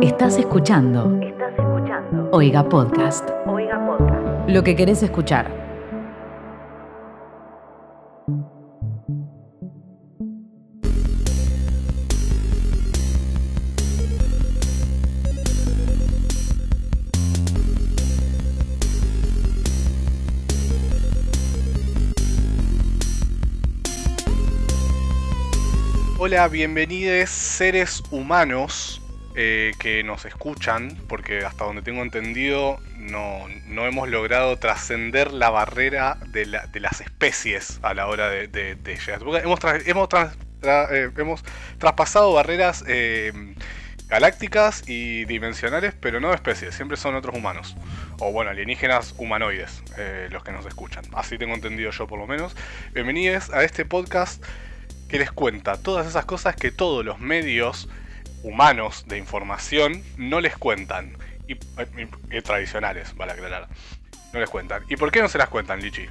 Estás escuchando Estás escuchando. Oiga Podcast. Oiga Podcast. Lo que querés escuchar. Hola, bienvenidos seres humanos eh, que nos escuchan, porque hasta donde tengo entendido no, no hemos logrado trascender la barrera de, la- de las especies a la hora de, de-. Porque Hemos, hemos, eh, hemos traspasado barreras eh, galácticas y dimensionales, pero no de especies, siempre son otros humanos. O bueno, alienígenas humanoides, los que nos escuchan. Así tengo entendido yo por lo menos. Bienvenidos a este podcast que les cuenta todas esas cosas que todos los medios humanos de información no les cuentan. Y, eh, y- tradicionales, vale aclarar. No les cuentan. ¿Y por qué no se las cuentan, Lichi?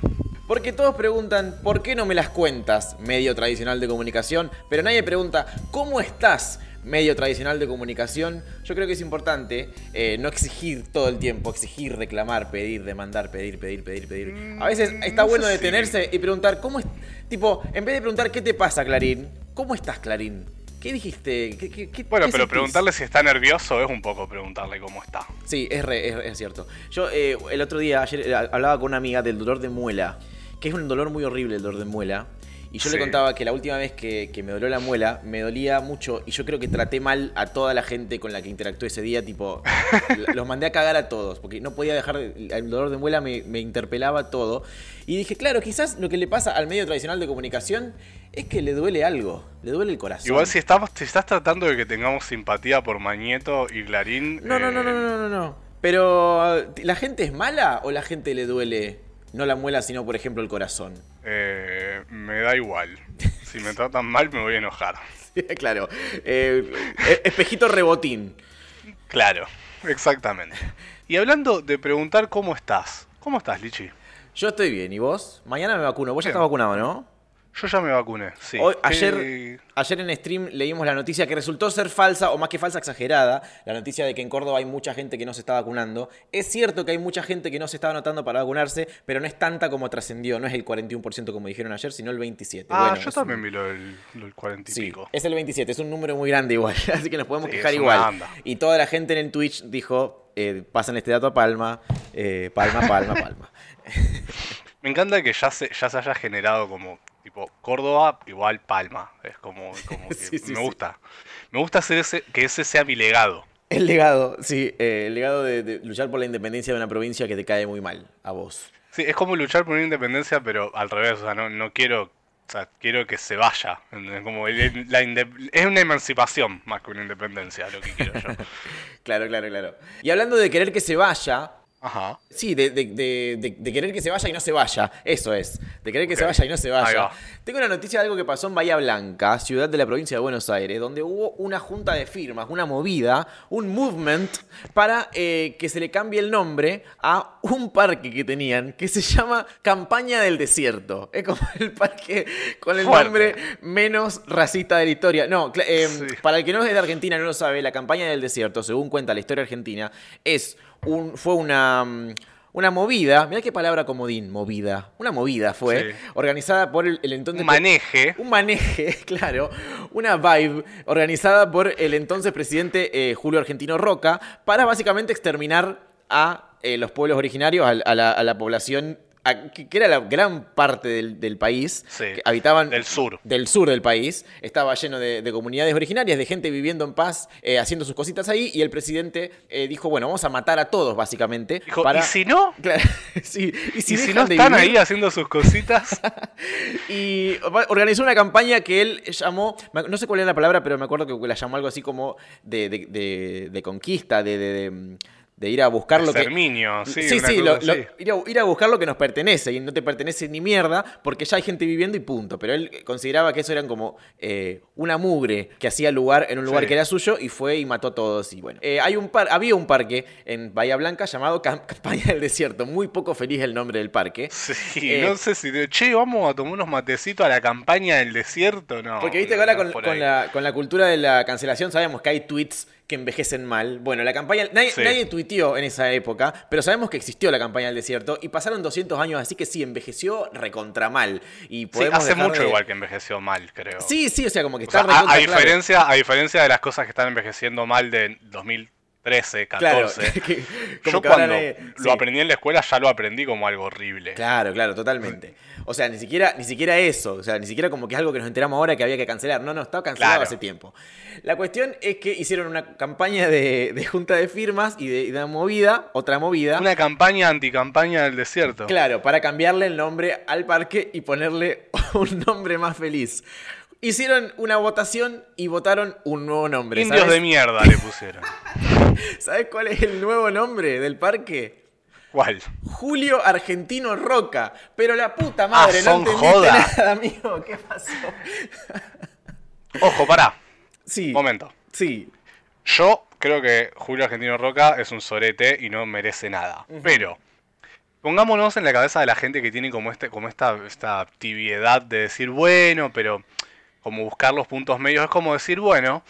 Porque todos preguntan, ¿por qué no me las cuentas? Medio tradicional de comunicación. Pero nadie pregunta, ¿cómo estás? Medio tradicional de comunicación. Yo creo que es importante eh, no exigir todo el tiempo, exigir, reclamar, pedir, demandar, pedir, pedir, pedir, pedir. A veces Mm, está no bueno detenerse y preguntar, ¿cómo es? Tipo, en vez de preguntar, ¿qué te pasa, Clarín? ¿Cómo estás, Clarín? ¿Qué dijiste? ¿Qué, qué- qué- Bueno, pero sentís? preguntarle si está nervioso es un poco preguntarle cómo está. Sí, es, re- es, es cierto. Yo eh, el otro día, ayer, eh, hablaba con una amiga del dolor de muela, que es un dolor muy horrible el dolor de muela. Y yo Sí. le contaba que la última vez que, que me dolió la muela, me dolía mucho y yo creo que traté mal a toda la gente con la que interactué ese día, tipo, los mandé a cagar a todos, porque no podía dejar, de- el dolor de muela me, me interpelaba todo. Y dije, claro, quizás lo que le pasa al medio tradicional de comunicación es que le duele algo, le duele el corazón. Igual si estamos, si estás tratando de que tengamos simpatía por Mañeto y Clarín. No, no, no, eh, no, no, no, no. Pero, ¿la gente es mala o la gente le duele no la muela, sino, por ejemplo, el corazón? eh, me da igual. Si me tratan mal me voy a enojar. claro. eh, eh, espejito rebotín. Claro, exactamente. Y hablando de preguntar cómo estás. ¿Cómo estás, Lichi? Yo estoy bien, ¿y vos? Mañana me vacuno. Vos ya estás vacunado, ¿no? Yo ya me vacuné, sí. Hoy- ¿Qué- ayer, ayer en stream leímos la noticia que resultó ser falsa, o más que falsa, exagerada. La noticia de que en Córdoba hay mucha gente que no se está vacunando. Es cierto que hay mucha gente que no se está anotando para vacunarse, pero no es tanta como trascendió. No es el 41% como dijeron ayer, sino el 27%. Ah, Bueno, yo también un- vi lo del, lo del 40 y Sí, pico. es el 27, es un número muy grande igual, así que nos podemos Sí, quejar igual. Y toda la gente en el Twitch dijo, eh, pasan este dato a Palma, eh, Palma, Palma, Palma. Me encanta que ya se, ya se haya generado como tipo Córdoba igual Palma. Es como, como que Sí, sí, me gusta. Me gusta hacer ese, que ese sea mi legado. El legado, sí, eh, el legado de, de luchar por la independencia de una provincia que te cae muy mal, a vos. Sí, es como luchar por una independencia, pero al revés. O sea, no, no quiero. O sea, quiero que se vaya. Como el- la inde- es una emancipación más que una independencia, lo que quiero yo. Claro, claro, claro. Y hablando de querer que se vaya, Ajá. Sí, de, de- de- de- de querer que se vaya y no se vaya. Eso es. De querer que se vaya y no se vaya. va. Tengo una noticia de algo que pasó en Bahía Blanca, ciudad de la provincia de Buenos Aires, donde hubo una junta de firmas, una movida, un movement para eh, que se le cambie el nombre a un parque que tenían que se llama Campaña del Desierto. Es como el parque con el Fuerte. nombre menos racista de la historia. No, eh, Sí. para el que no es de Argentina y no lo sabe, la campaña del desierto, según cuenta la historia argentina, es un, fue una, mm, una movida, mirá qué palabra comodín, movida, una movida fue, Sí. organizada por el, el entonces... Un maneje. Un maneje, claro, una vibe organizada por el entonces presidente eh, Julio Argentino Roca para básicamente exterminar a eh, los pueblos originarios, a, a la, a la población que, era la gran parte del, del país, Sí, que habitaban del sur. del sur del país, estaba lleno de, de comunidades originarias, de gente viviendo en paz, eh, haciendo sus cositas ahí, y el presidente eh, dijo, bueno, vamos a matar a todos, básicamente. Dijo, para... ¿y si no? Claro, sí, y si, ¿Y si no están vivir? ahí haciendo sus cositas? Y organizó una campaña que él llamó, no sé cuál era la palabra, pero me acuerdo que la llamó algo así como de, de- de- de conquista, de, de- ir a buscar lo que... Sí. Sí, sí, lo- lo- ir, a, ir a buscar lo que nos pertenece y no te pertenece ni mierda porque ya hay gente viviendo y punto. Pero él consideraba que eso eran como eh, una mugre que hacía lugar en un lugar Sí. que era suyo y fue y mató a todos. Y bueno, Eh, hay un par, había un parque en Bahía Blanca llamado Cam- Campaña del Desierto. Muy poco feliz el nombre del parque. Sí, Eh, no sé si. de- Che, vamos a tomar unos matecitos a la campaña del desierto, no. Porque viste que ahora con, con la, con la cultura de la cancelación sabemos que hay tweets que envejecen mal. Bueno, la campaña. Nadie, sí. nadie, tuiteó en esa época, pero sabemos que existió la campaña del desierto y pasaron 200 años, así que sí, envejeció recontra mal. Hace mucho igual que envejeció mal, creo. Sí, sí, o sea, como que está sea, a, a, diferencia, a diferencia de las cosas que están envejeciendo mal de 2000 13, 14. Yo cuando lo aprendí en la escuela ya lo aprendí como algo horrible. Claro, claro, totalmente. O sea, ni siquiera, ni siquiera eso, o sea, ni siquiera como que es algo que nos enteramos ahora que había que cancelar. No, no, estaba cancelado hace tiempo. La cuestión es que hicieron una campaña de, junta de firmas y de, de, movida, otra movida. Una campaña anticampaña del desierto. Claro, para cambiarle el nombre al parque y ponerle un nombre más feliz. Hicieron una votación y votaron un nuevo nombre. Indios de mierda le pusieron. ¿Sabes cuál es el nuevo nombre del parque? ¿Cuál? Julio Argentino Roca. Pero la puta madre, Ah, no son entendiste joda. nada, amigo. ¿Qué pasó? Ojo, pará. Sí. Momento. Sí. Yo creo que Julio Argentino Roca es un sorete y no merece nada. Pero pongámonos en la cabeza de la gente que tiene como este, como esta, esta tibiedad de decir, bueno, pero como buscar los puntos medios, es como decir, bueno,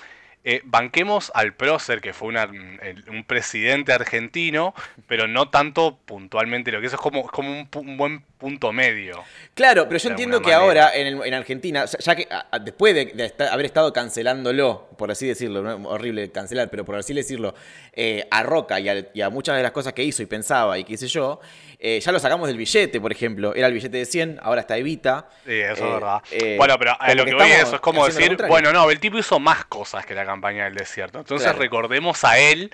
eh, banquemos al prócer, que fue un presidente argentino, pero no tanto puntualmente lo que eso es como, un buen punto medio. Claro, pero yo entiendo que manera. ahora en, el- en Argentina, ya que a- después de, haber estado cancelándolo, por así decirlo, ¿no? horrible cancelar, pero por así decirlo, eh, a Roca y a, y a muchas de las cosas que hizo y pensaba y qué sé yo, eh, ya lo sacamos del billete, por ejemplo. Era el billete de 100, ahora está Evita. Sí, eso Eh, es verdad. eh, bueno, pero a lo que que voy es eso, es como decir, bueno, no, el tipo hizo más cosas que la campaña del desierto. Entonces Claro. recordemos a él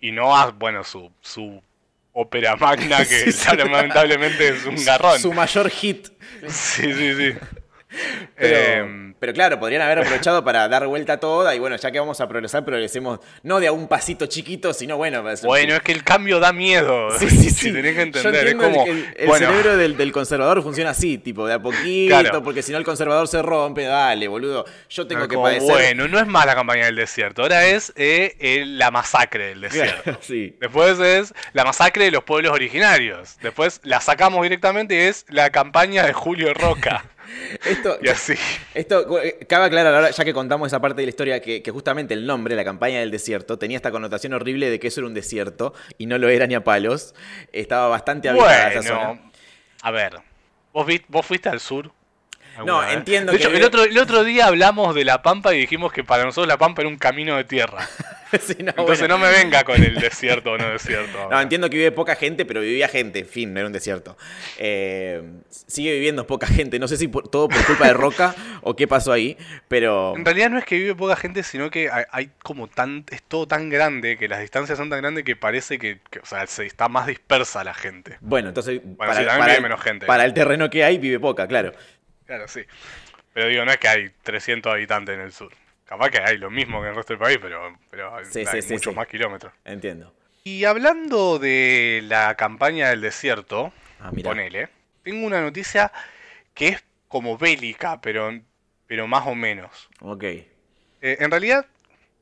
y no a, bueno, su, su ópera magna que Sí, lamentablemente es un garrón. Su mayor hit. Sí, sí, sí. Pero, Em, pero claro, podrían haber aprovechado para dar vuelta toda y bueno, ya que vamos a progresar, progresemos no de a un pasito chiquito, sino bueno. pues, bueno, es que el cambio da miedo. Sí, sí, Si sí. tenés que entender, es el- como. el, el bueno, cerebro del, del conservador funciona así, tipo, de a poquito, Claro. porque si no el conservador se rompe, dale, boludo. Yo tengo que como, padecer. bueno, no es más la campaña del desierto, ahora es eh, el- la masacre del desierto. Sí. Después es la masacre de los pueblos originarios. Después la sacamos directamente y es la campaña de Julio Roca. Esto, Y así. esto cabe aclarar ahora, ya que contamos esa parte de la historia, que, que justamente el nombre, la campaña del desierto, tenía esta connotación horrible de que eso era un desierto y no lo era ni a palos. Estaba bastante habitada esa zona. Bueno, a ver. ¿Vos, vi- ¿Vos fuiste al sur? No, entiendo De que hecho, el otro, el otro día hablamos de La Pampa y dijimos que para nosotros La Pampa era un camino de tierra. Sí, no, Entonces bueno. no me venga con el desierto o no desierto. No, entiendo que vive poca gente, pero vivía gente, en fin, no era un desierto. Eh, sigue viviendo poca gente, no sé si por- todo por culpa de Roca o qué pasó ahí, pero... En realidad no es que vive poca gente, sino que hay, hay como tan, es todo tan grande, que las distancias son tan grandes que parece que, que, o sea, se está más dispersa la gente. Bueno, entonces para, sí, también para vive el, menos gente. para el terreno que hay vive poca, claro. Claro, sí. Pero digo, no es que hay 300 habitantes en el sur. Capaz que hay lo mismo que en el resto del país, pero, pero hay, Sí, hay sí, sí, muchos sí. más kilómetros. Entiendo. Y hablando de la campaña del desierto, Ah, ponele, tengo una noticia que es como bélica, pero, pero más o menos. Ok. Eh, en realidad,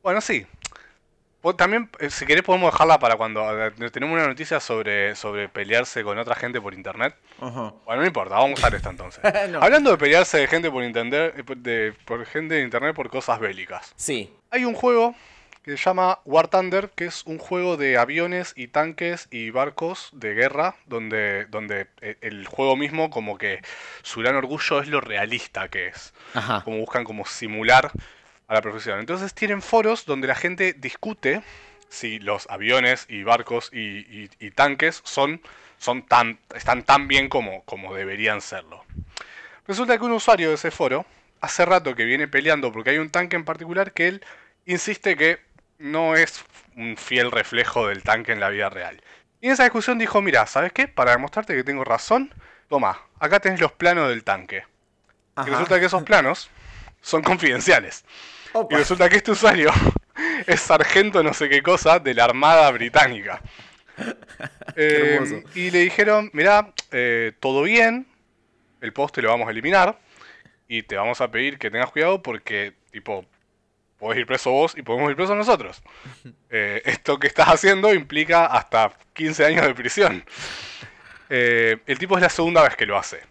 bueno, sí. También, eh, si querés, podemos dejarla para cuando tenemos una noticia sobre, sobre pelearse con otra gente por internet. Ajá. Bueno, no importa, vamos a usar esta entonces. No. Hablando de pelearse de gente por internet, eh, de, por gente de internet por cosas bélicas. Sí. Hay un juego que se llama War Thunder, que es un juego de aviones y tanques y barcos de guerra, donde, donde eh, el juego mismo como que su gran orgullo es lo realista que es. Ajá. Como buscan como simular a la profesión. Entonces tienen foros donde la gente discute si los aviones y barcos y, y- y tanques son, son tan, están tan bien como, como deberían serlo. Resulta que un usuario de ese foro hace rato que viene peleando porque hay un tanque en particular que él insiste que no es un fiel reflejo del tanque en la vida real. Y en esa discusión dijo, mira, ¿sabes qué? Para demostrarte que tengo razón, toma, acá tenés los planos del tanque. Y resulta que esos planos son confidenciales. Y resulta que este usuario es sargento no sé qué cosa de la Armada Británica. Eh, y le dijeron, mirá, eh, todo bien, el post te lo vamos a eliminar y te vamos a pedir que tengas cuidado porque, tipo, podés ir preso vos y podemos ir preso nosotros. Eh, esto que estás haciendo implica hasta 15 años de prisión. El tipo es la segunda vez que lo hace.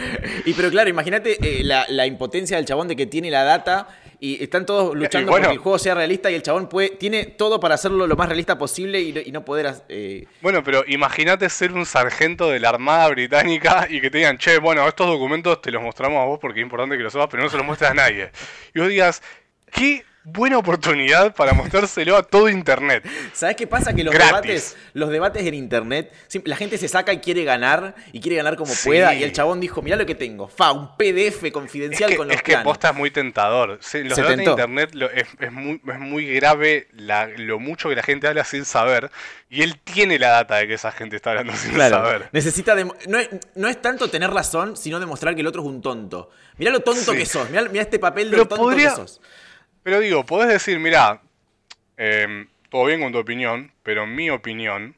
Y pero claro, imagínate eh, la, la impotencia del chabón de que tiene la data y están todos luchando bueno. porque el juego sea realista y el chabón puede, tiene todo para hacerlo lo más realista posible y, no- y no poder... eh, Bueno, pero imagínate ser un sargento de la Armada Británica y que te digan, che, bueno, estos documentos te los mostramos a vos porque es importante que los sepas, pero no se los muestres a nadie. Y vos digas, qué buena oportunidad para mostrárselo a todo Internet. ¿Sabes qué pasa? Que los Gratis. debates, los debates en internet, la gente se saca y quiere ganar, y quiere ganar como Sí. pueda, y el chabón dijo, mirá lo que tengo, fa, un PDF Es confidencial que, con los es que planos. posta es muy tentador. Los Se debates tentó. en Internet lo- es, es muy, es muy grave la- lo mucho que la gente habla sin saber. Y él tiene la data de que esa gente está hablando sin Claro, saber. necesita no, es, no es tanto tener razón, sino demostrar que el otro es un tonto. Mirá lo tonto Sí. que sos, mirá, mirá este papel de lo tonto podría- que sos. Pero digo, podés decir, mira, todo bien con tu opinión, pero mi opinión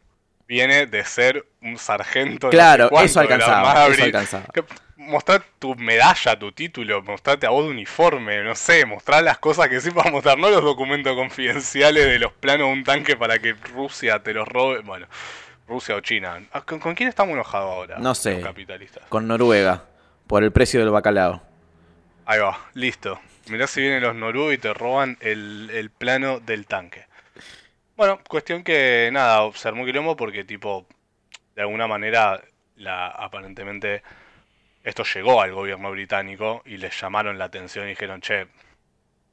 viene de ser un sargento. Claro, eso de la alcanzaba, eso alcanzaba. Mostrar tu medalla, tu título, mostrarte a vos de uniforme, no sé, mostrar las cosas que sí para mostrar, no los documentos confidenciales de los planos de un tanque para que Rusia te los robe. Bueno, Rusia o China. Ah, ¿Con, con quién estamos enojados ahora? No sé. Los capitalistas. Con Noruega, por el precio del bacalao. Ahí va, listo. Mirá si vienen los noruegos y te roban el, el plano del tanque. Bueno, cuestión que nada, se armó quilombo porque tipo, de alguna manera, la, aparentemente esto llegó al gobierno británico y les llamaron la atención y dijeron, che,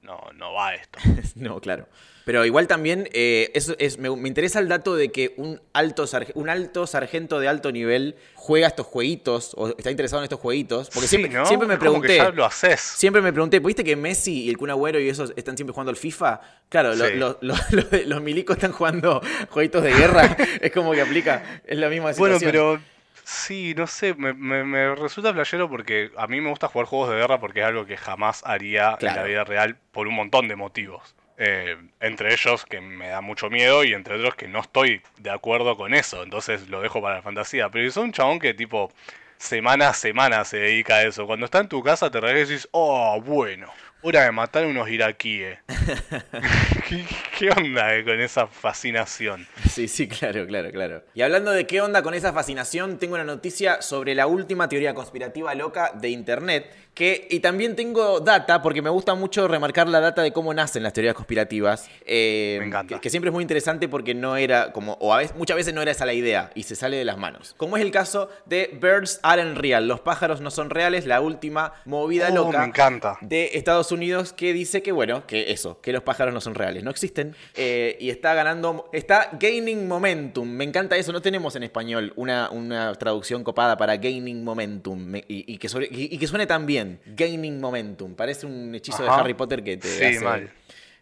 no, no va esto. no, claro. Pero igual también eh, es- es- me, me interesa el dato de que un alto, un alto sargento de alto nivel juega estos jueguitos o está interesado en estos jueguitos. Porque Sí, siempre, ¿no? siempre me Es como que pregunté. ya lo haces. Siempre me pregunté, ¿viste que Messi y el Kun Agüero y esos están siempre jugando al FIFA? Claro, lo- Sí. lo- lo- lo de- los milicos están jugando jueguitos de guerra. es como que aplica, es la misma Bueno, situación. pero sí, no sé, me, me- me resulta playero porque a mí me gusta jugar juegos de guerra porque es algo que jamás haría en la vida real por un montón de motivos. Eh, entre ellos que me da mucho miedo y entre otros que no estoy de acuerdo con eso, entonces lo dejo para la fantasía. Pero sos un chabón que tipo semana a semana se dedica a eso, cuando está en tu casa te regresas y dices, oh, bueno, hora de matar unos iraquíes. ¿Qué, qué onda eh, con esa fascinación? Sí, sí, claro, claro, claro. Y hablando de qué onda con esa fascinación, tengo una noticia sobre la última teoría conspirativa loca de Internet. Que, y también tengo data, porque me gusta mucho remarcar la data de cómo nacen las teorías conspirativas. eh, Me encanta. Que, que siempre es muy interesante porque no era como, o a veces, muchas veces no era esa la idea y se sale de las manos. Como es el caso de Birds Aren't Real, los pájaros no son reales, la última movida Oh, loca me encanta. de Estados Unidos que dice que, bueno, que eso, que los pájaros no son reales, no existen. eh, y está ganando, está gaining momentum. Me encanta eso, no tenemos en español una, una traducción copada para gaining momentum me- y, y que sobre- y- y que suene tan bien. Gaining momentum. Parece un hechizo de. Harry Potter que te Sí, hace mal.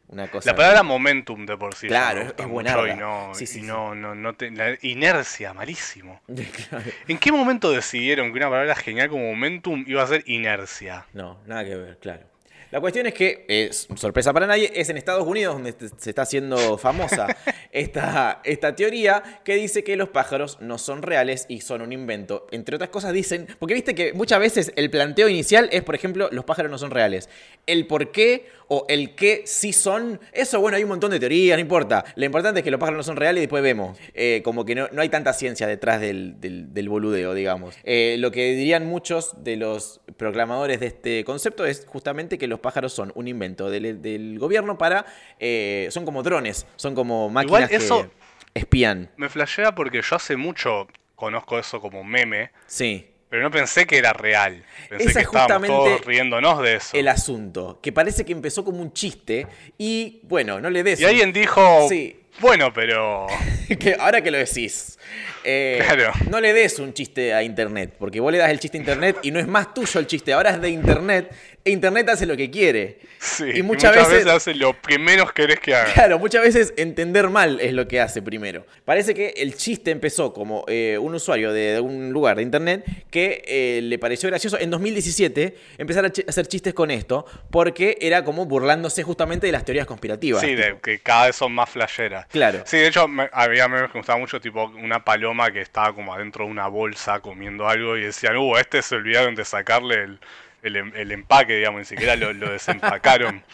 una cosa. La palabra momentum de por sí. Claro, es- buenarda. Y no, Sí, sí, y sí. no, no, no te- la inercia, malísimo. Claro. ¿En qué momento decidieron que una palabra genial como momentum iba a ser inercia? No, nada que ver, claro. La cuestión es que, es sorpresa para nadie, es en Estados Unidos donde se está haciendo famosa esta, esta teoría que dice que los pájaros no son reales y son un invento. Entre otras cosas dicen, porque viste que muchas veces el planteo inicial es, por ejemplo, los pájaros no son reales. El por qué o el qué sí son, eso bueno, hay un montón de teorías, no importa. Lo importante es que los pájaros no son reales y después vemos. Eh, como que no, no hay tanta ciencia detrás del, del- del boludeo, digamos. Eh, lo que dirían muchos de los proclamadores de este concepto es justamente que los pájaros son un invento del, del gobierno para... eh, son como drones, son como máquinas eso- que espían. Me flashea porque yo hace mucho conozco eso como meme, Sí. pero no pensé que era real. Pensé Esa que estábamos justamente todos riéndonos de eso. El asunto, que parece que empezó como un chiste y bueno, no le des... Y un- alguien dijo, Sí. bueno, pero... que ahora que lo decís, eh, Claro. no le des un chiste a Internet, porque vos le das el chiste a Internet y no es más tuyo el chiste, ahora es de Internet, Internet hace lo que quiere. Sí, y muchas, veces, hace lo que menos querés que haga. claro, muchas veces entender mal es lo que hace primero. Parece que el chiste empezó como eh, un usuario de un lugar de Internet que eh, le pareció gracioso en 2017 empezar a ch- hacer chistes con esto, porque era como burlándose justamente de las teorías conspirativas. Sí, de que cada vez son más flasheras. Claro. Sí, de hecho, me- había memes que me gustaba mucho, tipo una paloma que estaba como adentro de una bolsa comiendo algo y decían, uh, este se olvidaron de sacarle el, el em- el empaque, digamos, ni siquiera lo, lo desempacaron.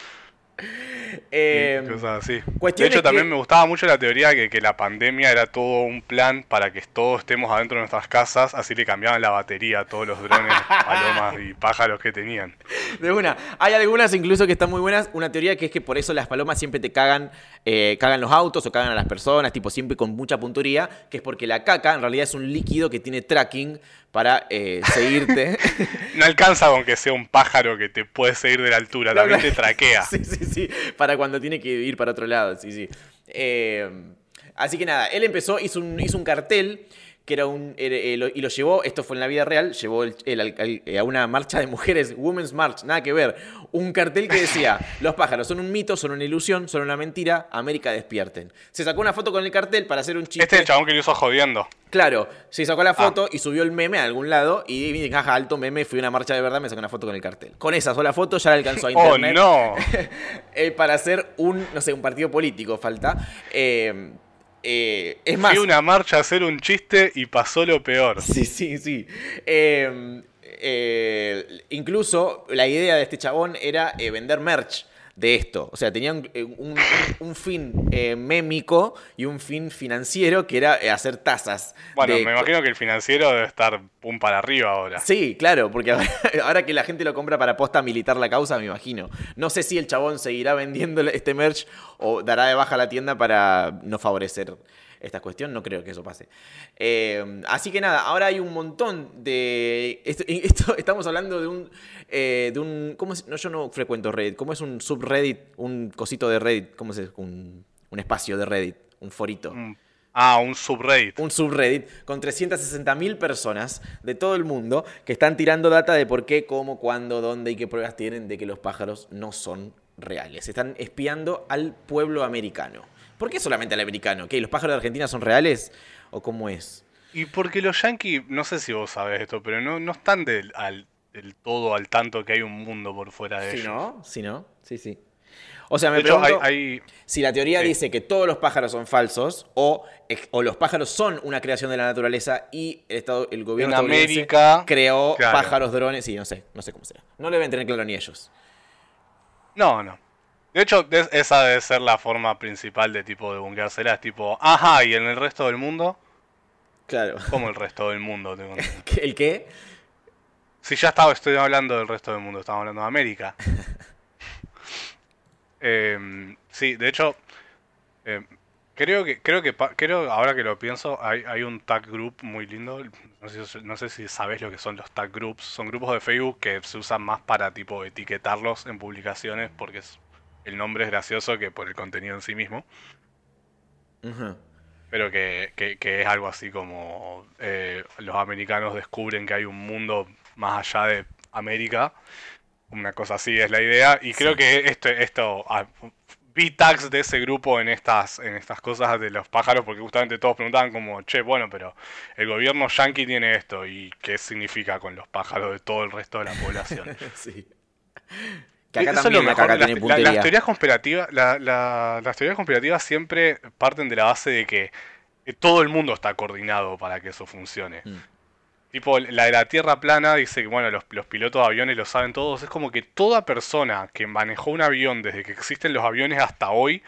Eh, cosas así. De hecho, también que- me gustaba mucho la teoría que, que la pandemia era todo un plan para que todos estemos adentro de nuestras casas, así le cambiaban la batería a todos los drones, palomas y pájaros que tenían. De una. Hay algunas incluso que están muy buenas. Una teoría que es que por eso las palomas siempre te cagan, eh, cagan los autos o cagan a las personas, tipo siempre con mucha punturía, que es porque la caca en realidad es un líquido que tiene tracking para eh, seguirte. No alcanza con que sea un pájaro que te puede seguir de la altura, también te traquea. Sí, sí, sí. Para cuando tiene que ir para otro lado, sí, sí. Eh, así que nada, él empezó, hizo un, hizo un cartel que era un. eh, lo- y lo llevó, esto fue en la vida real, llevó el- eh, a una marcha de mujeres, Women's March, nada que ver. Un cartel que decía: Los pájaros son un mito, son una ilusión, son una mentira, América despierten. Se sacó una foto con el cartel para hacer un chiste. Este es el chabón que lo hizo jodiendo. Claro, se sacó la foto y subió el meme a algún lado y dije, jaja, alto meme, fui a una marcha de verdad, me sacó una foto con el cartel. Con esa sola foto ya la alcanzó a ¡Oh, internet. no! eh, para hacer un, no sé, un partido político falta. Eh, eh, es más. Fui una marcha a hacer un chiste y pasó lo peor. Sí, sí, sí. Eh, eh, incluso la idea de este chabón era eh, vender merch de esto. O sea, tenían eh, un, un- un fin eh, mémico y un fin financiero que era eh, hacer tasas. Bueno, de- me imagino que el financiero debe estar pum para arriba ahora. Sí, claro, porque ahora, ahora que la gente lo compra para posta militar la causa, me imagino. No sé si el chabón seguirá vendiendo este merch o dará de baja la tienda para no favorecer esta cuestión. No creo que eso pase. Eh, así que nada, ahora hay un montón de... Esto, esto- estamos hablando de un... eh, de un ¿cómo es? No, yo no frecuento Reddit. ¿Cómo es un subreddit? Un cosito de Reddit. ¿Cómo es? Un, un espacio de Reddit. Un forito. Mm. Ah, un subreddit. un subreddit con 360.000 personas de todo el mundo que están tirando data de por qué, cómo, cuándo, dónde y qué pruebas tienen de que los pájaros no son reales. Están espiando al pueblo americano. ¿Por qué solamente al americano? ¿Qué? ¿Los pájaros de Argentina son reales? ¿O cómo es? Y porque los yankees, no sé si vos sabés esto, pero no, no están del, al- del todo al tanto que hay un mundo por fuera de ¿Sí, ellos. no? ¿Sí, no? Sí, sí. O sea, me De hecho, hay, pregunto hay- si la teoría Sí. dice que todos los pájaros son falsos o, o los pájaros son una creación de la naturaleza y el, estado, el gobierno En América, creó claro. pájaros, drones y no sé, no sé cómo será. No lo deben tener claro ni ellos. No, no. De hecho, es- esa debe ser la forma principal de tipo de bunkeársela. Es tipo, ajá, y en el resto del mundo, Claro. como el resto del mundo. Tengo entendido. ¿Qué- ¿El qué? Si ya estaba, estoy hablando del resto del mundo, estamos hablando de América. Em, sí, de hecho, em, creo que, creo que, creo, ahora que lo pienso, hay, hay un tag group muy lindo. No sé, si- no sé si sabes lo que son los tag groups. Son grupos de Facebook que se usan más para tipo etiquetarlos en publicaciones porque es- el nombre es gracioso que por el contenido en sí mismo. Pero que, que- que es algo así como eh, los americanos descubren que hay un mundo más allá de América. Una cosa así es la idea. Y creo Sí. que esto, esto ah, vi tags de ese grupo en estas, en estas cosas de los pájaros, porque justamente todos preguntaban como, che, bueno, pero el gobierno yanqui tiene esto, ¿y qué significa con los pájaros de todo el resto de la población? sí. Que acá Eso es también lo la caca mejor. tiene Las, la- puntería. las teorías conspirativas, la- la- las teorías conspirativas siempre parten de la base de que eh, todo el mundo está coordinado para que eso funcione. Mm. Tipo, la de la Tierra plana dice que, bueno, los, los pilotos de aviones lo saben todos. Es como que toda persona que manejó un avión desde que existen los aviones hasta hoy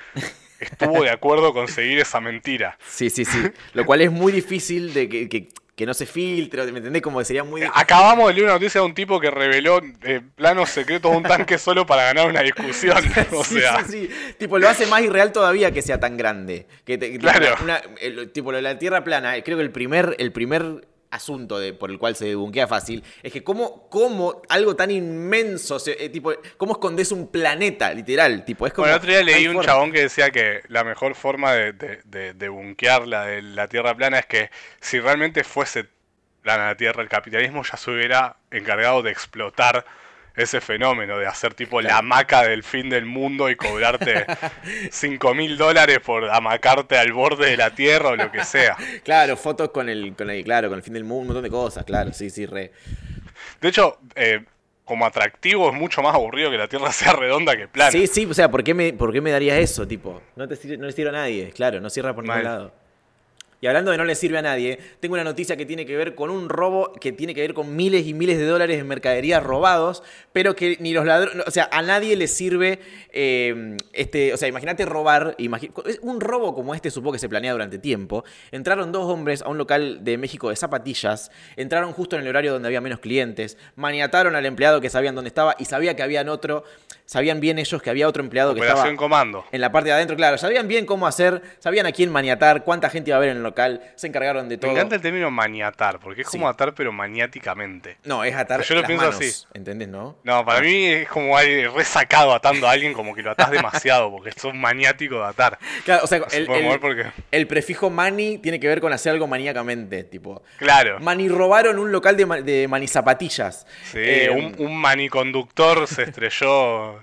estuvo de acuerdo con seguir esa mentira. Sí, sí, sí. Lo cual es muy difícil de que, que- que no se filtre, ¿me entendés? Como que sería muy... di- Acabamos de leer una noticia de un tipo que reveló eh, planos secretos de un tanque solo para ganar una discusión. O Sí, sea, sí, sí. Tipo, lo hace más irreal todavía que sea tan grande. Que te- Claro. una- el- tipo, lo de la Tierra plana, eh, creo que el primer, el primer asunto de, por el cual se bunkea fácil es que cómo, cómo algo tan inmenso, se- eh, tipo, cómo escondes un planeta, literal. Tipo, es como, Bueno, el otro día leí un forma. chabón que decía que la mejor forma de, de, de, de bunkear la de la Tierra plana es que si realmente fuese plana la Tierra, el capitalismo ya se hubiera encargado de explotar ese fenómeno, de hacer tipo la hamaca del fin del mundo y cobrarte 5 mil dólares por amacarte al borde de la Tierra o lo que sea. Claro, fotos con el, con el, claro, con el fin del mundo, un montón de cosas, claro, sí, sí, re. De hecho, eh, como atractivo es mucho más aburrido que la Tierra sea redonda que plana. Sí, sí, o sea, ¿por qué me, por qué me darías eso? Tipo, no te no le sirve a nadie, claro, no cierra por ningún lado. Y hablando de no le sirve a nadie, tengo una noticia que tiene que ver con un robo que tiene que ver con miles y miles de dólares en mercaderías robados, pero que ni los ladrones, o sea, a nadie le sirve eh, este, o sea, imagínate robar, imagi- un robo como este supongo que se planea durante tiempo. Entraron dos hombres a un local de México de zapatillas, entraron justo en el horario donde había menos clientes, maniataron al empleado que sabían dónde estaba y sabía que habían otro, sabían bien ellos que había otro empleado que estaba Comando. en la parte de adentro, claro, sabían bien cómo hacer, sabían a quién maniatar, cuánta gente iba a haber en el local, se encargaron de Me todo. encanta el término maniatar, porque es Sí. como atar pero maniáticamente. No, es atar Yo lo las pienso manos, así. ¿entendés, no? No, para mí es como resacado atando a alguien como que lo atás demasiado, porque sos maniático de atar. Claro, o sea, No el, puede el- mover porque- el prefijo mani tiene que ver con hacer algo maníacamente, tipo. Claro. Mani robaron un local de, de manizapatillas. Sí, Eh, un, un maniconductor se estrelló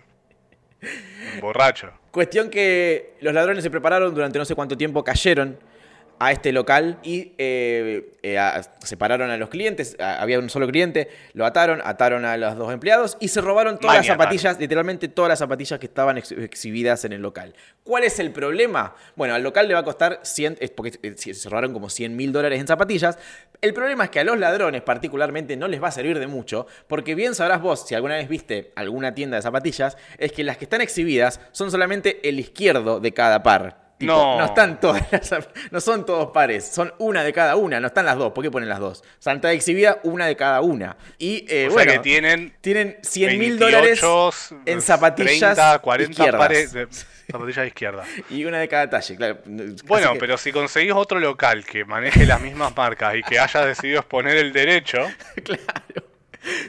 borracho. Cuestión que los ladrones se prepararon durante no sé cuánto tiempo, cayeron a este local y eh, eh, a- separaron a los clientes. a- había un solo cliente, lo ataron, ataron a los dos empleados y se robaron todas las zapatillas, literalmente todas las zapatillas que estaban ex- exhibidas en el local. ¿Cuál es el problema? Bueno, al local le va a costar 100, es porque eh, se se robaron como 100 mil dólares en zapatillas. El problema es que a los ladrones particularmente no les va a servir de mucho, porque bien sabrás vos, si alguna vez viste alguna tienda de zapatillas, es que las que están exhibidas son solamente el izquierdo de cada par. Tipo, No. están todas las no son todos pares, son una de cada una, no están las dos. ¿Por qué ponen las dos? Está exhibida una de cada una. Y eh, o bueno, sea que tienen tienen 100 mil 28, dólares en zapatillas 30, 40 izquierdas. pares de zapatillas izquierdas. Y una de cada talle, claro. Bueno, que- pero si conseguís otro local que maneje las mismas marcas y que haya decidido exponer el derecho, Claro.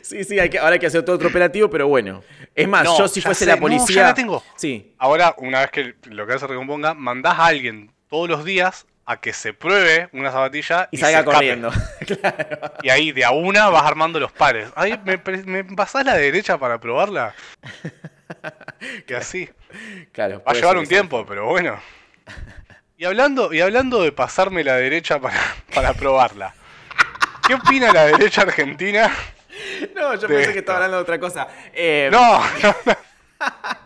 Sí, sí, hay que, ahora hay que hacer todo otro operativo, pero bueno. Es más, No, yo si fuese sé, la no, policía. ya la tengo. Sí. ahora una vez que el local se recomponga, mandás a alguien todos los días a que se pruebe una zapatilla Y, y, salga se corriendo. claro. Y ahí de a una vas armando los pares. Ay, ¿me, me pasás la derecha para probarla? Que así. claro Va a llevar un que tiempo, pero bueno. Y hablando, y hablando de pasarme la derecha para, para probarla. ¿Qué opina la derecha argentina? No, yo pensé que estaba hablando de otra cosa. Eh, No, no, no.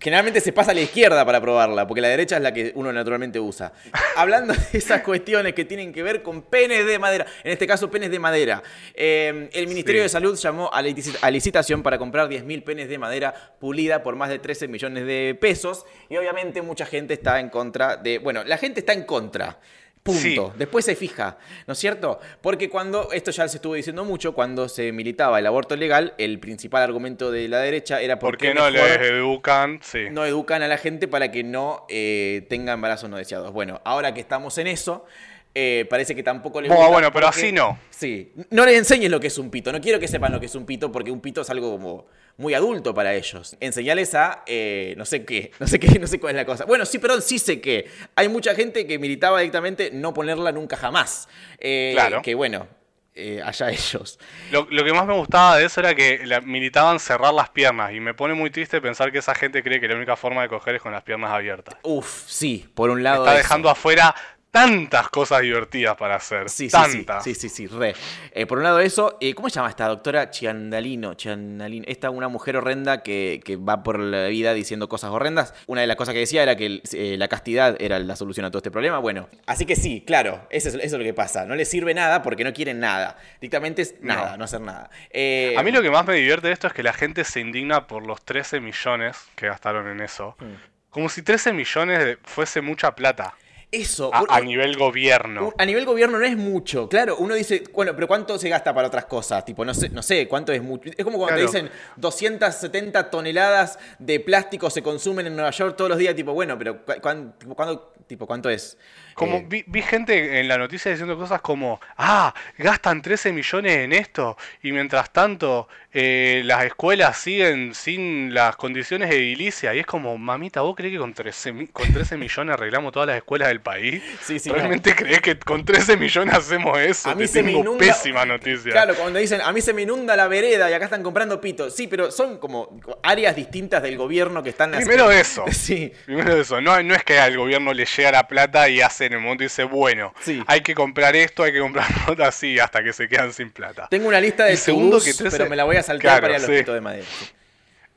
Generalmente se pasa a la izquierda para probarla, porque la derecha es la que uno naturalmente usa. Hablando de esas cuestiones que tienen que ver con penes de madera, en este caso penes de madera, eh, el Ministerio Sí. de Salud llamó a, a licitación para comprar 10.000 penes de madera pulida por más de 13 millones de pesos, y obviamente mucha gente está en contra de... Bueno, la gente está en contra. Punto. Sí. Después se fija, ¿no es cierto? Porque cuando, esto ya se estuvo diciendo mucho, cuando se militaba el aborto legal, el principal argumento de la derecha era ¿Por porque qué no les educan? Sí. no educan a la gente para que no eh, tenga embarazos no deseados. Bueno, ahora que estamos en eso, eh, parece que tampoco les gusta bueno, pero porque- así no. Sí, no les enseñes lo que es un pito. No quiero que sepan lo que es un pito porque un pito es algo como muy adulto para ellos. Enseñales a eh, no sé qué, no sé qué, no sé cuál es la cosa. Bueno, sí, perdón, sí sé que hay mucha gente que militaba directamente no ponerla nunca jamás. Eh, Claro. Que bueno, eh, allá ellos. Lo, lo que más me gustaba de eso era que la- militaban cerrar las piernas. Y me pone muy triste pensar que esa gente cree que la única forma de coger es con las piernas abiertas. Uf, sí, por un lado. Está eso. dejando afuera tantas cosas divertidas para hacer. Sí, tantas. sí, sí, sí, sí, re. Eh, por un lado eso, eh, ¿cómo se llama esta doctora Chiandalino? Chiandalino, esta una mujer horrenda que, que va por la vida diciendo cosas horrendas. Una de las cosas que decía era que eh, la castidad era la solución a todo este problema. Bueno, así que sí, claro, eso es, eso es lo que pasa. No les sirve nada porque no quieren nada. Dictamente es nada, no, No. hacer nada. A mí lo que más me divierte de esto es que la gente se indigna por los 13 millones que gastaron en eso. Hmm. Como si 13 millones fuese mucha plata Eso, a, un- a nivel gobierno. Un- A nivel gobierno no es mucho, claro. Uno dice, bueno, pero ¿cuánto se gasta para otras cosas? Tipo, no sé, no sé cuánto es mucho. Es como cuando Claro. te dicen 270 toneladas de plástico se consumen en Nueva York todos los días. Tipo, bueno, pero ¿cu- cuán- tipo, ¿cuándo, tipo, ¿cuánto es? Como Eh, vi, vi gente en la noticia diciendo cosas como, ah, gastan 13 millones en esto y mientras tanto eh, las escuelas siguen sin las condiciones edilicias y es como, mamita, ¿vos crees que con 13, mi- con 13 millones arreglamos todas las escuelas del país? Sí, sí, ¿Realmente crees que con 13 millones hacemos eso? A mí Te se me inunda- pésima noticia. Claro, cuando dicen, a mí se me inunda la vereda y acá están comprando pito. Sí, pero son como áreas distintas del gobierno que están Primero eso. Sí. Primero eso, no, no es que al gobierno le llega la plata y hace en el momento dice, bueno, Sí. hay que comprar esto, hay que comprar lo otro así hasta que se quedan sin plata. Tengo una lista de Y segundo to-dos, que 13 pero me la voy a saltar Claro, para ir a los sí. de madera.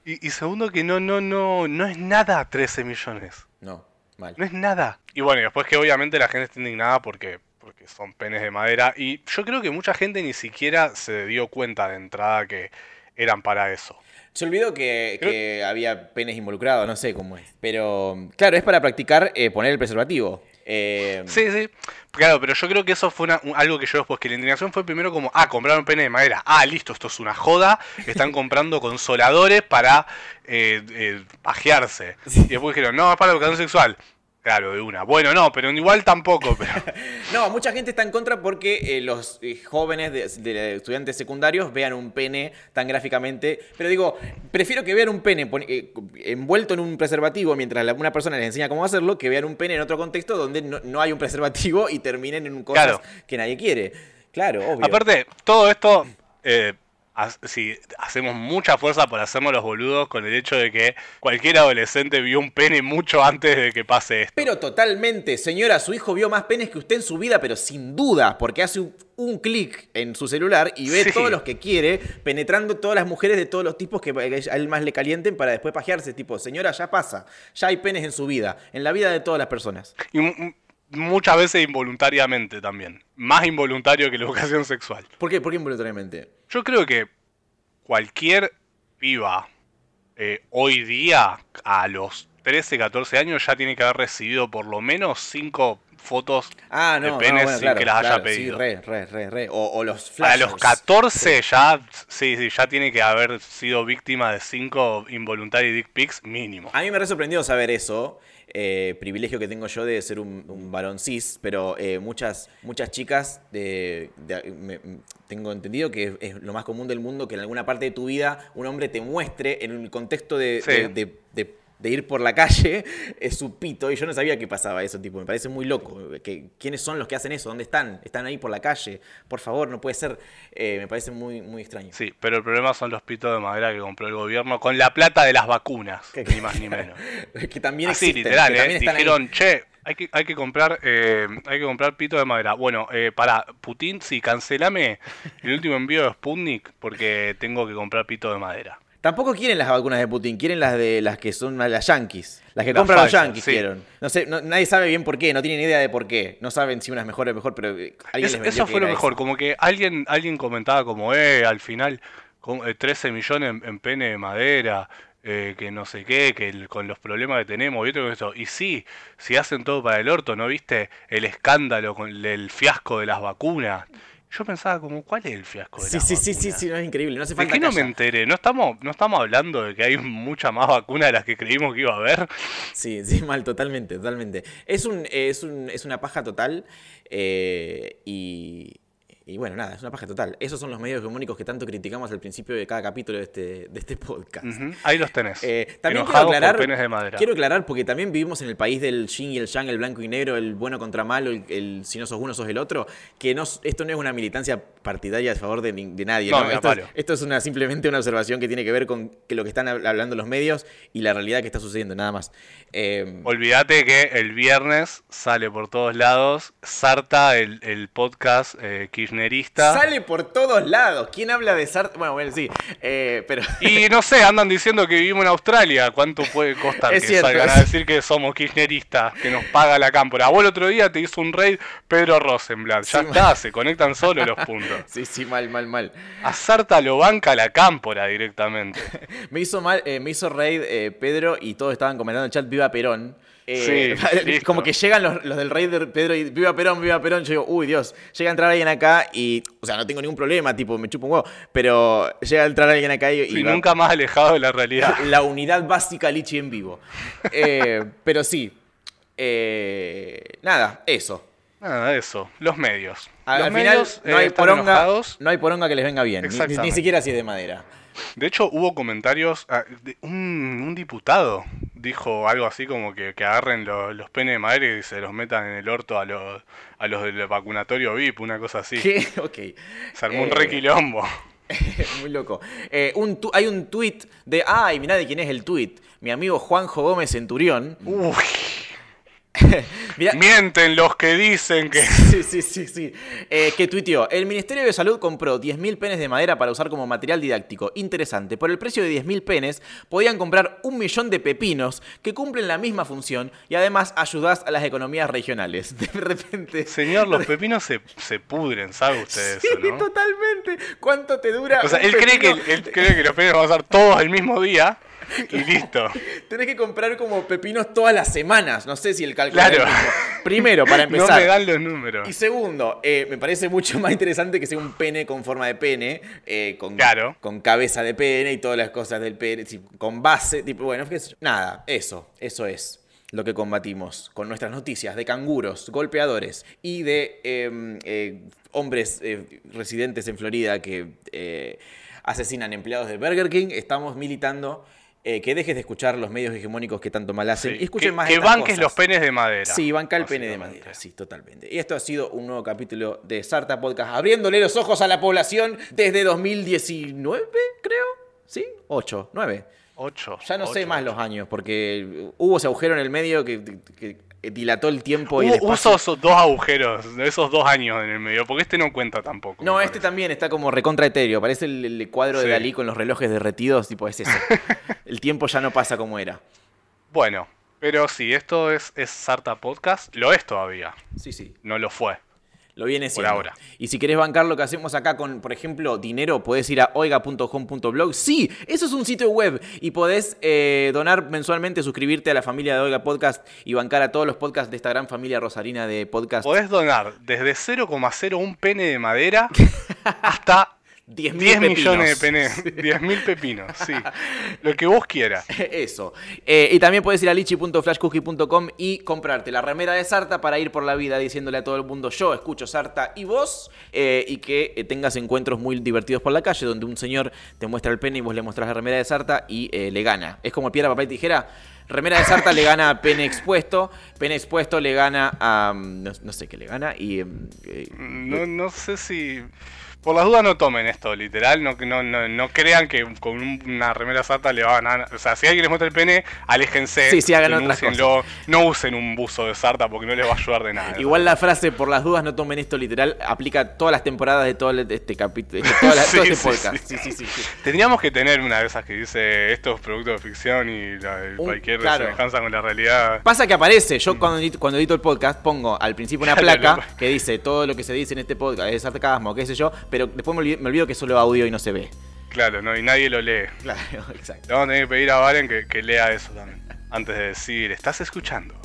Y, y segundo que no, no, no, no es nada 13 millones. No. Mal. No es nada. Y bueno, y después que obviamente la gente está indignada porque, porque son penes de madera. Y yo creo que mucha gente ni siquiera se dio cuenta de entrada que eran para eso. Se olvidó que, que había penes involucrados, no sé cómo es. Pero, claro, es para practicar eh, poner el preservativo. Eh, Sí, sí. Claro, pero yo creo que eso fue una- un- algo que yo después, que la indignación fue primero como, ah, compraron pene de madera. Ah, listo, esto es una joda. Están comprando consoladores para eh, eh, pajearse. Y después dijeron, no, es para educación sexual. Claro, de una. Bueno, no, pero igual tampoco. Pero... No, mucha gente está en contra porque eh, los eh, jóvenes de, de estudiantes secundarios vean un pene tan gráficamente. Pero digo, prefiero que vean un pene eh, envuelto en un preservativo mientras la- una persona les enseña cómo hacerlo, que vean un pene en otro contexto donde no, no hay un preservativo y terminen en cosas Claro. que nadie quiere. Claro, obvio. Aparte, todo esto, eh, si hacemos mucha fuerza por hacernos los boludos con el hecho de que cualquier adolescente vio un pene mucho antes de que pase esto. Pero totalmente, señora, su hijo vio más penes que usted en su vida, pero sin duda, porque hace un, un clic en su celular y ve Sí. todos los que quiere, penetrando todas las mujeres de todos los tipos que a él más le calienten para después pajearse. Tipo, señora, ya pasa, ya hay penes en su vida, en la vida de todas las personas. Y muchas veces involuntariamente también. Más involuntario que la educación sexual. ¿Por qué? ¿Por qué involuntariamente? Yo creo que cualquier piba eh, hoy día, a los 13, 14 años, ya tiene que haber recibido por lo menos 5 fotos Ah, de no, penes bueno, sin claro, que las haya pedido. Sí, re, re, re, re. O, o los A flashers. los 14 ya, sí, sí, ya tiene que haber sido víctima de 5 involuntary dick pics mínimo. A mí me ha sorprendido saber eso. Eh, privilegio que tengo yo de ser un, un varón cis, pero eh, muchas, muchas chicas de, de- me- me- tengo entendido que es, es lo más común del mundo que en alguna parte de tu vida un hombre te muestre en un contexto de, Sí. de- de- ir por la calle es su pito y yo no sabía que pasaba eso, tipo, me parece muy loco. Que, ¿Quiénes son los que hacen eso? ¿Dónde están? ¿Están ahí por la calle? Por favor, no puede ser. Eh, me parece muy, muy extraño. Sí, pero el problema son los pitos de madera que compró el gobierno con la plata de las vacunas, Que- ni más ni menos. que también Así, existen, literal, que ¿eh? ahí. Dijeron, che, hay que, hay que comprar eh, hay que comprar pito de madera. Bueno, eh, para Putin, sí, cancelame el último envío de Sputnik porque tengo que comprar pito de madera. Tampoco quieren las vacunas de Putin, quieren las de las que son las yankees. Las que Las compran los yankees sí. quieren. No sé, no- nadie sabe bien por qué, no tienen idea de por qué. No saben si una es mejor o mejor, pero eh, alguien Es- les eso fue lo mejor, como que alguien alguien comentaba como, eh, al final, con, eh, 13 millones en, en pene de madera, eh, que no sé qué, que el- con los problemas que tenemos y otro esto. Y sí, si hacen todo para el orto, ¿no viste el escándalo con el fiasco de las vacunas? Yo pensaba como, ¿cuál es el fiasco de Sí, las sí, sí, sí, sí, no es increíble. No hace ¿De falta qué no me enteré? ¿No estamos, ¿No estamos hablando de que hay mucha más vacuna de las que creímos que iba a haber? Sí, sí, mal, totalmente, totalmente. Es, un, es, un, es una paja total eh, y, y bueno, nada, es una paja total. Esos son los medios hegemónicos que tanto criticamos al principio de cada capítulo de este, de este podcast. Ahí los tenés. Eh, también quiero aclarar, de madera. quiero aclarar porque también vivimos en el país del yin y el yang, el blanco y negro, el bueno contra malo, el, el si no sos uno sos el otro, que no, esto no es una militancia partidaria a favor de, nadie. No, ¿no? Esto, es, esto es una, simplemente una observación que tiene que ver con que lo que están hab- hablando los medios y la realidad que está sucediendo, nada más. Eh, Olvídate que el viernes sale por todos lados, Sarta, el, el podcast eh, kirchnerista. sale por todos lados. ¿Quién habla de Sartre? Bueno, bueno, sí, eh, pero... Y no sé, andan diciendo que vivimos en Australia. ¿Cuánto puede costar Es que cierto, salgan es- a decir que somos kirchneristas, que nos paga la cámpora? Vos el otro día te hizo un raid Pedro Rosenblatt. Ya Sí, está, se conectan solo los puntos. Sí, sí, mal, mal, mal. A Sarta lo banca la cámpora directamente. Me hizo mal, eh, me hizo raid eh, Pedro y todos estaban comentando en el chat Viva Perón. Eh, Sí, como que llegan los, los del raid de Pedro y Viva Perón, Viva Perón. Yo digo, uy Dios, llega a entrar alguien acá y, o sea, no tengo ningún problema, tipo, me chupo un huevo, pero llega a entrar alguien acá y, y va- nunca más alejado de la realidad. la unidad básica Lichi en vivo. Eh, pero sí, eh, nada, eso. Nada eso. Los medios. Al, los al final medios, no eh, hay poronga, enojados. no hay poronga que les venga bien, ni- ni, siquiera si es de madera. De hecho, hubo comentarios. ah, de- un, un diputado dijo algo así como que, que agarren lo- los penes de madera y se los metan en el orto a los, a los del vacunatorio VIP, una cosa así. ¿Qué? Ok. Se armó un Eh, requilombo. Muy loco. Eh, un tu- hay un tweet de. Ay, mirá de quién es el tweet. Mi amigo Juanjo Gómez Centurión. Uy, Mirá- Mienten los que dicen que. Sí, sí, sí, sí. Eh, que tuiteó, el Ministerio de Salud compró 10.000 penes de madera para usar como material didáctico. Interesante, por el precio de 10.000 penes podían comprar un millón de pepinos que cumplen la misma función y además ayudás a las economías regionales. De repente... Señor, los pepinos se, se pudren, ¿sabe usted Sí, eso, no? totalmente. ¿Cuánto te dura? O sea, él cree, que, él cree que los pepinos van a usar todos el mismo día y listo. Tenés que comprar como pepinos todas las semanas. No sé si el cálculo Claro. es. Primero, para No empezar. me dan los números. Y segundo, eh, me parece mucho más interesante que sea un pene con forma de pene, eh, con, Claro. con cabeza de pene y todas las cosas del pene, con base, tipo, bueno, nada, eso, eso es lo que combatimos con nuestras noticias de canguros, golpeadores y de eh, eh, hombres eh, residentes en Florida que eh, asesinan empleados de Burger King. Estamos militando. Eh, que dejes de escuchar los medios hegemónicos que tanto mal hacen Sí, y escuchen que, más que banques cosas. los penes de madera. Sí, banca el pene de madera, sí, totalmente. Y esto ha sido un nuevo capítulo de Sarta Podcast, abriéndole los ojos a la población desde 2019, creo. ¿Sí? 8, 9. Ocho. Ya no sé más los años, porque hubo ese agujero en el medio que dilató el tiempo y el espacio. esos dos agujeros, de esos dos años en el medio, porque este no cuenta tampoco. No, este también está como recontra etéreo. Parece el, el cuadro de. Dalí con los relojes derretidos, tipo es ese. el tiempo ya no pasa como era. Bueno, pero sí, esto es, es Sarta Podcast. Lo es todavía, Sí, sí. no lo fue. Lo viene Por siendo. ahora. Y si querés bancar lo que hacemos acá con, por ejemplo, dinero, podés ir a oiga.com.blog. Sí, eso es un sitio web. Y podés eh, donar mensualmente, suscribirte a la familia de Oiga Podcast y bancar a todos los podcasts de esta gran familia rosarina de podcast. Podés donar desde 0,01 pene de madera hasta 10.000 10 millones de pepinos. penes. 10.000 pepinos, sí. Lo que vos quieras. Eso. Eh, y también puedes ir a lichi.flashcookie.com y comprarte la remera de Sarta para ir por la vida diciéndole a todo el mundo yo escucho Sarta y vos eh, y que eh, tengas encuentros muy divertidos por la calle donde un señor te muestra el pene y vos le mostrás la remera de Sarta y eh, le gana. Es como piedra, papel y tijera. Remera de Sarta le gana a pene expuesto, pene expuesto le gana a... mm, No, no sé qué le gana y... eh, No, no sé si. Por las dudas no tomen esto, literal. No, no, no, no crean que con un- una remera sarta le van a. O sea, si alguien les muestra el pene, aléjense. Sí, sí, hagan otras denúncienlo. No usen un buzo de sarta porque no les va a ayudar de nada. Igual la frase por las dudas no tomen esto literal aplica todas las temporadas de todo este capítulo, la- todo Sí, este sí, podcast. sí. Sí, sí, sí. sí. Tendríamos que tener una de esas que dice esto es producto de ficción y la- Un- cualquier claro. semejanza con la realidad. Pasa que aparece, yo cuando edito, cuando edito el podcast pongo al principio una placa que dice todo lo que se dice en este podcast es sarcasmo, qué sé yo, pero después me olvido, me olvido que es solo audio y no se ve. Claro, no, y nadie lo lee. Claro, exacto. Le vamos a tener que pedir a Valen que, que lea eso también. Antes de decir, estás escuchando.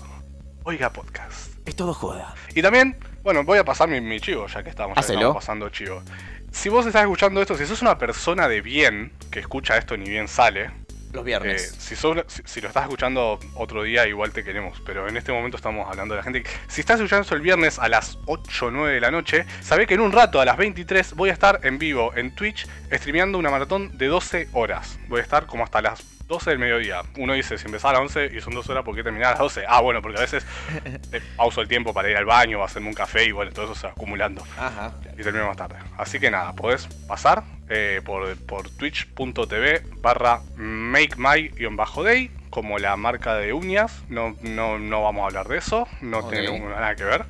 Oiga podcast. Es todo joda. Y también, bueno, voy a pasar mi, mi chivo, ya que estamos, ya que estamos pasando chivo. Si vos estás escuchando esto, si sos una persona de bien, que escucha esto ni bien sale, Los eh, viernes. si, sos- si, si lo estás escuchando otro día, igual te queremos, pero en este momento estamos hablando de la gente. Si estás escuchando esto el viernes a las 8 o 9 de la noche, sabé que en un rato, a las 23, voy a estar en vivo en Twitch, streameando una maratón de 12 horas. Voy a estar como hasta las 12 del mediodía. Uno dice, si empezaba a las 11 y son 12 horas, ¿por qué terminar a las 12? Ah, bueno, porque a veces eh, pauso el tiempo para ir al baño o hacerme un café y bueno, todo eso se va acumulando Ajá. y termino más tarde. Así que nada, podés pasar eh, por, por twitch.tv barra makemy-day como la marca de uñas. No, no, no vamos a hablar de eso, no Ok. tiene nada que ver.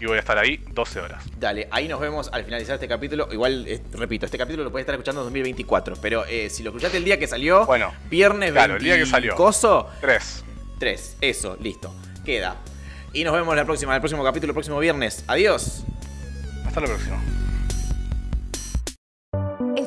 Y voy a estar ahí 12 horas. Dale, ahí nos vemos al finalizar este capítulo. Igual, eh, repito, este capítulo lo puedes estar escuchando en 2024. Pero eh, si lo escuchaste el día que salió, Bueno, viernes claro, el 20 día que salió. coso, 3. 3. Eso, listo. Queda. Y nos vemos la próxima, el próximo capítulo, el próximo viernes. Adiós. Hasta la próxima.